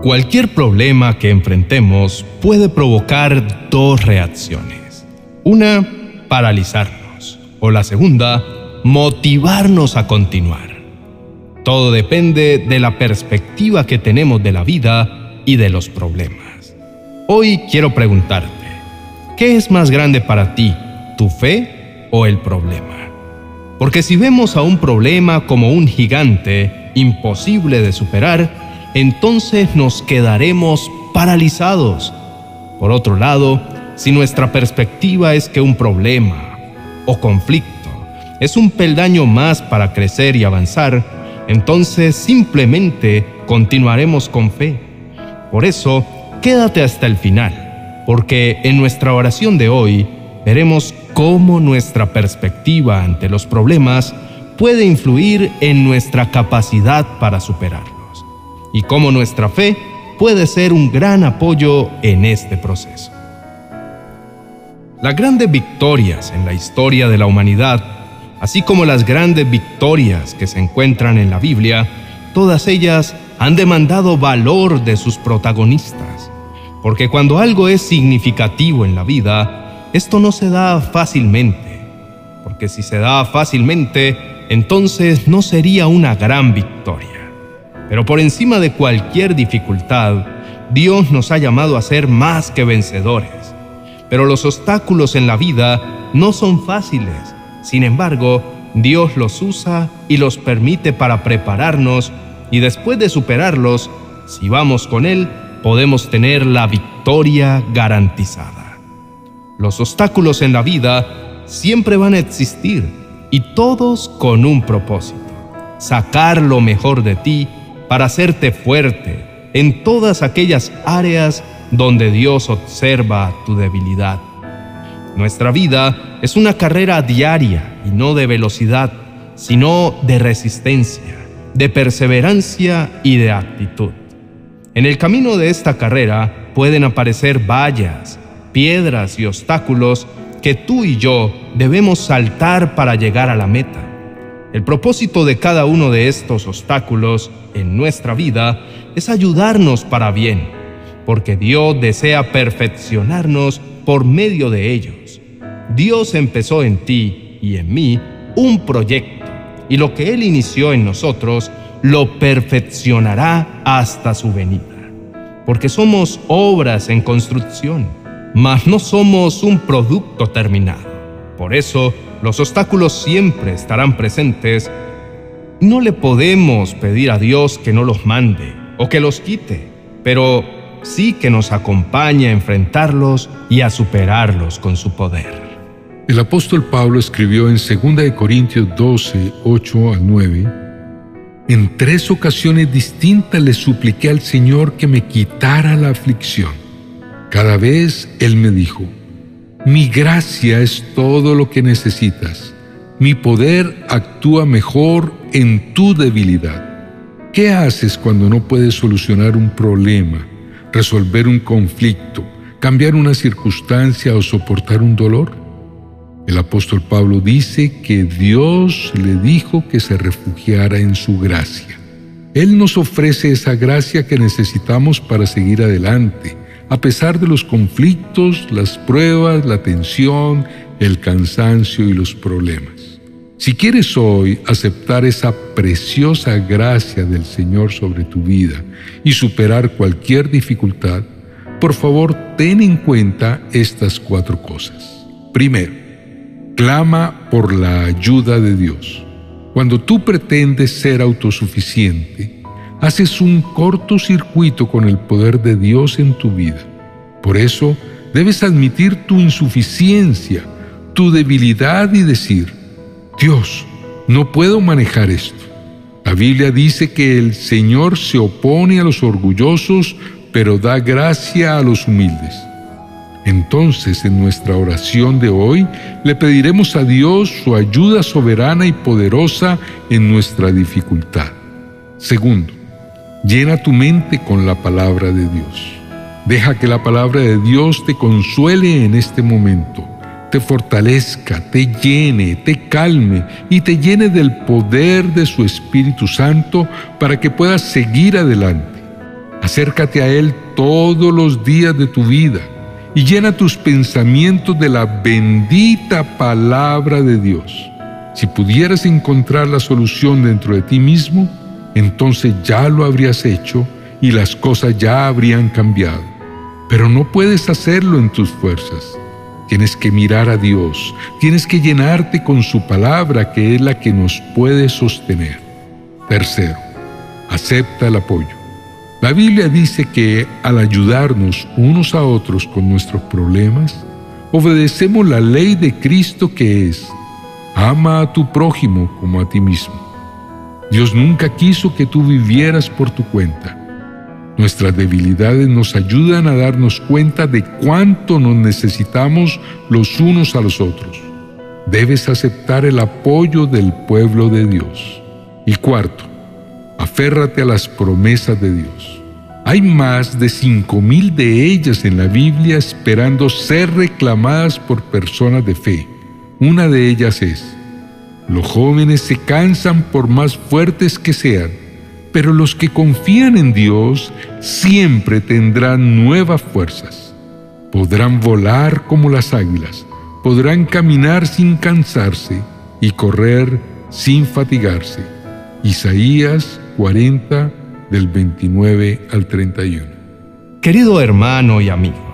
Cualquier problema que enfrentemos puede provocar dos reacciones. Una, paralizarnos. O la segunda, motivarnos a continuar. Todo depende de la perspectiva que tenemos de la vida y de los problemas. Hoy quiero preguntarte, ¿qué es más grande para ti, tu fe o el problema? Porque si vemos a un problema como un gigante imposible de superar, entonces nos quedaremos paralizados. Por otro lado, si nuestra perspectiva es que un problema o conflicto es un peldaño más para crecer y avanzar, entonces simplemente continuaremos con fe. Por eso, quédate hasta el final, porque en nuestra oración de hoy veremos cómo nuestra perspectiva ante los problemas puede influir en nuestra capacidad para superar y cómo nuestra fe puede ser un gran apoyo en este proceso. Las grandes victorias en la historia de la humanidad, así como las grandes victorias que se encuentran en la Biblia, todas ellas han demandado valor de sus protagonistas, porque cuando algo es significativo en la vida, esto no se da fácilmente, porque si se da fácilmente, entonces no sería una gran victoria. Pero por encima de cualquier dificultad, Dios nos ha llamado a ser más que vencedores. Pero los obstáculos en la vida no son fáciles. Sin embargo, Dios los usa y los permite para prepararnos y después de superarlos, si vamos con Él, podemos tener la victoria garantizada. Los obstáculos en la vida siempre van a existir y todos con un propósito, sacar lo mejor de ti para hacerte fuerte en todas aquellas áreas donde Dios observa tu debilidad. Nuestra vida es una carrera diaria y no de velocidad, sino de resistencia, de perseverancia y de actitud. En el camino de esta carrera pueden aparecer vallas, piedras y obstáculos que tú y yo debemos saltar para llegar a la meta. El propósito de cada uno de estos obstáculos en nuestra vida es ayudarnos para bien, porque Dios desea perfeccionarnos por medio de ellos. Dios empezó en ti y en mí un proyecto, y lo que Él inició en nosotros lo perfeccionará hasta su venida. Porque somos obras en construcción, mas no somos un producto terminado. Por eso, los obstáculos siempre estarán presentes. No le podemos pedir a Dios que no los mande o que los quite, pero sí que nos acompañe a enfrentarlos y a superarlos con su poder. El apóstol Pablo escribió en 2 Corintios 12, 8 al 9, En tres ocasiones distintas le supliqué al Señor que me quitara la aflicción. Cada vez Él me dijo, mi gracia es todo lo que necesitas. Mi poder actúa mejor en tu debilidad. ¿Qué haces cuando no puedes solucionar un problema, resolver un conflicto, cambiar una circunstancia o soportar un dolor? El apóstol Pablo dice que Dios le dijo que se refugiara en su gracia. Él nos ofrece esa gracia que necesitamos para seguir adelante a pesar de los conflictos, las pruebas, la tensión, el cansancio y los problemas. Si quieres hoy aceptar esa preciosa gracia del Señor sobre tu vida y superar cualquier dificultad, por favor ten en cuenta estas cuatro cosas. Primero, clama por la ayuda de Dios. Cuando tú pretendes ser autosuficiente, haces un cortocircuito con el poder de Dios en tu vida. Por eso debes admitir tu insuficiencia, tu debilidad y decir, Dios, no puedo manejar esto. La Biblia dice que el Señor se opone a los orgullosos, pero da gracia a los humildes. Entonces, en nuestra oración de hoy, le pediremos a Dios su ayuda soberana y poderosa en nuestra dificultad. Segundo, Llena tu mente con la palabra de Dios. Deja que la palabra de Dios te consuele en este momento, te fortalezca, te llene, te calme y te llene del poder de su Espíritu Santo para que puedas seguir adelante. Acércate a Él todos los días de tu vida y llena tus pensamientos de la bendita palabra de Dios. Si pudieras encontrar la solución dentro de ti mismo, entonces ya lo habrías hecho y las cosas ya habrían cambiado. Pero no puedes hacerlo en tus fuerzas. Tienes que mirar a Dios, tienes que llenarte con su palabra que es la que nos puede sostener. Tercero, acepta el apoyo. La Biblia dice que al ayudarnos unos a otros con nuestros problemas, obedecemos la ley de Cristo que es, ama a tu prójimo como a ti mismo. Dios nunca quiso que tú vivieras por tu cuenta. Nuestras debilidades nos ayudan a darnos cuenta de cuánto nos necesitamos los unos a los otros. Debes aceptar el apoyo del pueblo de Dios. Y cuarto, aférrate a las promesas de Dios. Hay más de cinco mil de ellas en la Biblia esperando ser reclamadas por personas de fe. Una de ellas es, los jóvenes se cansan por más fuertes que sean, pero los que confían en Dios siempre tendrán nuevas fuerzas. Podrán volar como las águilas, podrán caminar sin cansarse y correr sin fatigarse. Isaías 40 del 29 al 31. Querido hermano y amigo,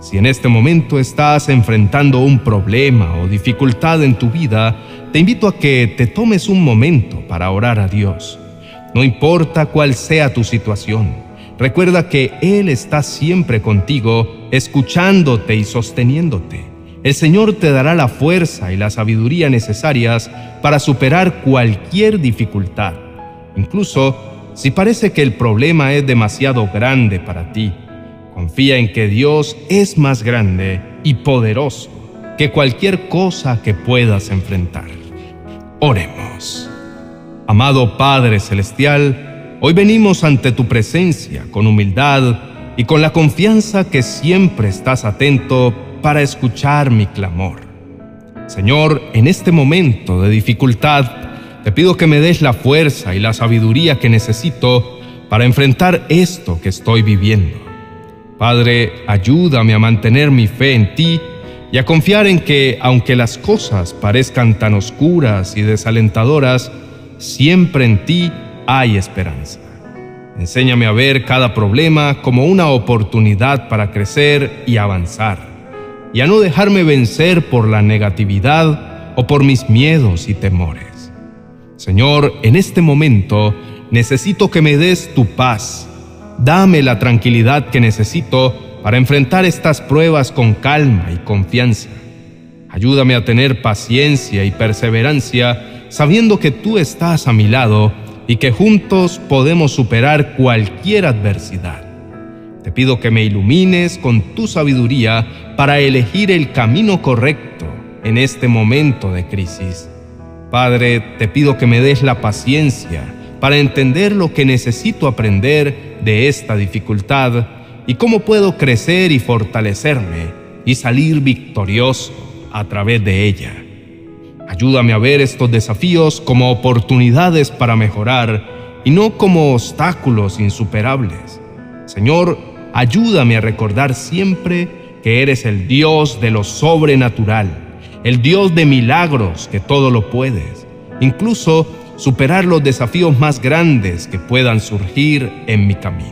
si en este momento estás enfrentando un problema o dificultad en tu vida, te invito a que te tomes un momento para orar a Dios. No importa cuál sea tu situación, recuerda que Él está siempre contigo, escuchándote y sosteniéndote. El Señor te dará la fuerza y la sabiduría necesarias para superar cualquier dificultad incluso si parece que el problema es demasiado grande para ti. Confía en que Dios es más grande y poderoso que cualquier cosa que puedas enfrentar. Oremos. Amado Padre Celestial, hoy venimos ante tu presencia con humildad y con la confianza que siempre estás atento para escuchar mi clamor. Señor, en este momento de dificultad, te pido que me des la fuerza y la sabiduría que necesito para enfrentar esto que estoy viviendo. Padre, ayúdame a mantener mi fe en ti y a confiar en que, aunque las cosas parezcan tan oscuras y desalentadoras, siempre en ti hay esperanza. Enséñame a ver cada problema como una oportunidad para crecer y avanzar, y a no dejarme vencer por la negatividad o por mis miedos y temores. Señor, en este momento necesito que me des tu paz. Dame la tranquilidad que necesito para enfrentar estas pruebas con calma y confianza. Ayúdame a tener paciencia y perseverancia sabiendo que tú estás a mi lado y que juntos podemos superar cualquier adversidad. Te pido que me ilumines con tu sabiduría para elegir el camino correcto en este momento de crisis. Padre, te pido que me des la paciencia para entender lo que necesito aprender de esta dificultad y cómo puedo crecer y fortalecerme y salir victorioso a través de ella. Ayúdame a ver estos desafíos como oportunidades para mejorar y no como obstáculos insuperables. Señor, ayúdame a recordar siempre que eres el Dios de lo sobrenatural el Dios de milagros que todo lo puedes, incluso superar los desafíos más grandes que puedan surgir en mi camino.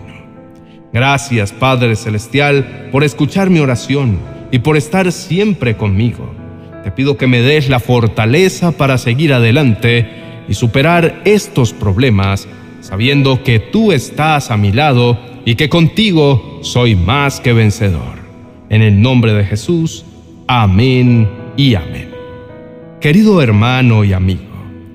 Gracias Padre Celestial por escuchar mi oración y por estar siempre conmigo. Te pido que me des la fortaleza para seguir adelante y superar estos problemas, sabiendo que tú estás a mi lado y que contigo soy más que vencedor. En el nombre de Jesús, amén y amén. Querido hermano y amigo,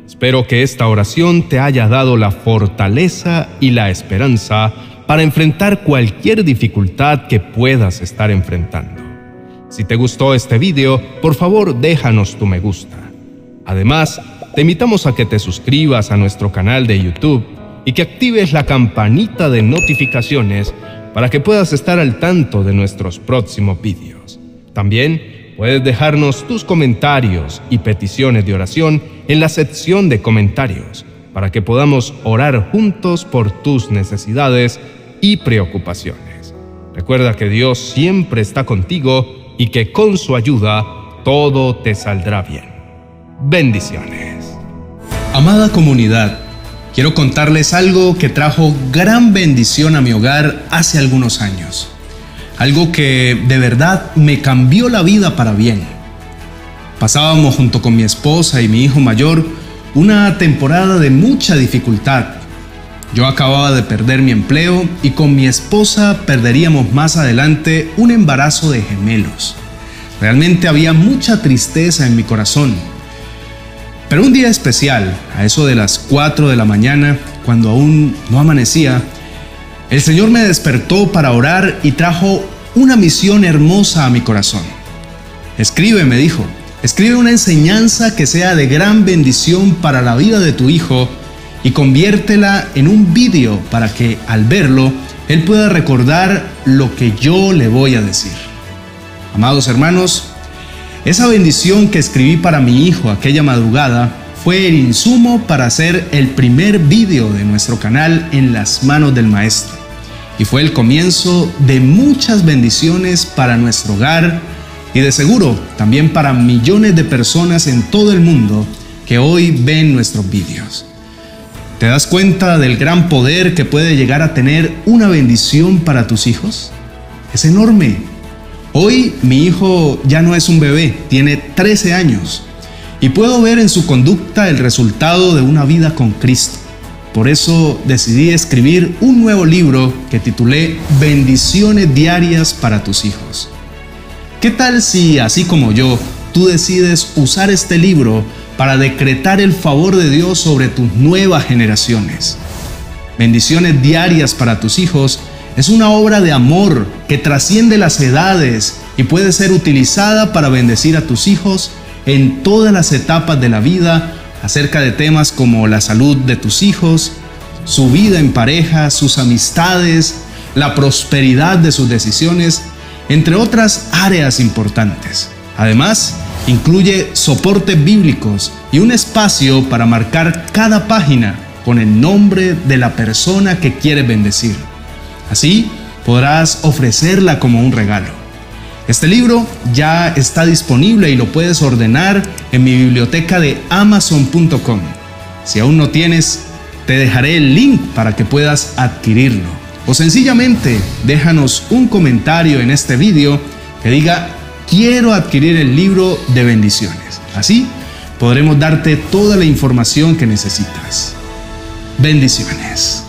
espero que esta oración te haya dado la fortaleza y la esperanza para enfrentar cualquier dificultad que puedas estar enfrentando. Si te gustó este video, por favor déjanos tu me gusta. Además, te invitamos a que te suscribas a nuestro canal de YouTube y que actives la campanita de notificaciones para que puedas estar al tanto de nuestros próximos vídeos. También Puedes dejarnos tus comentarios y peticiones de oración en la sección de comentarios para que podamos orar juntos por tus necesidades y preocupaciones. Recuerda que Dios siempre está contigo y que con su ayuda todo te saldrá bien. Bendiciones. Amada comunidad, quiero contarles algo que trajo gran bendición a mi hogar hace algunos años. Algo que de verdad me cambió la vida para bien. Pasábamos junto con mi esposa y mi hijo mayor una temporada de mucha dificultad. Yo acababa de perder mi empleo y con mi esposa perderíamos más adelante un embarazo de gemelos. Realmente había mucha tristeza en mi corazón pero un día especial, a eso de las 4 de la mañana, cuando aún no amanecía, el Señor me despertó para orar y trajo una misión hermosa a mi corazón. Escribe, me dijo, escribe una enseñanza que sea de gran bendición para la vida de tu hijo y conviértela en un vídeo para que al verlo él pueda recordar lo que yo le voy a decir. Amados hermanos, esa bendición que escribí para mi hijo aquella madrugada fue el insumo para hacer el primer vídeo de nuestro canal en las manos del maestro. Y fue el comienzo de muchas bendiciones para nuestro hogar y de seguro también para millones de personas en todo el mundo que hoy ven nuestros vídeos. ¿Te das cuenta del gran poder que puede llegar a tener una bendición para tus hijos? Es enorme Hoy mi hijo ya no es un bebé, tiene 13 años y puedo ver en su conducta el resultado de una vida con Cristo. Por eso decidí escribir un nuevo libro que titulé Bendiciones Diarias para tus hijos. ¿Qué tal si, así como yo, tú decides usar este libro para decretar el favor de Dios sobre tus nuevas generaciones? Bendiciones diarias para tus hijos es una obra de amor que trasciende las edades y puede ser utilizada para bendecir a tus hijos en todas las etapas de la vida acerca de temas como la salud de tus hijos, su vida en pareja, sus amistades, la prosperidad de sus decisiones, entre otras áreas importantes. Además, incluye soportes bíblicos y un espacio para marcar cada página con el nombre de la persona que quiere bendecir. Así podrás ofrecerla como un regalo. Este libro ya está disponible y lo puedes ordenar en mi biblioteca de amazon.com. Si aún no tienes, te dejaré el link para que puedas adquirirlo. O sencillamente déjanos un comentario en este video que diga quiero adquirir el libro de bendiciones. Así podremos darte toda la información que necesitas. Bendiciones.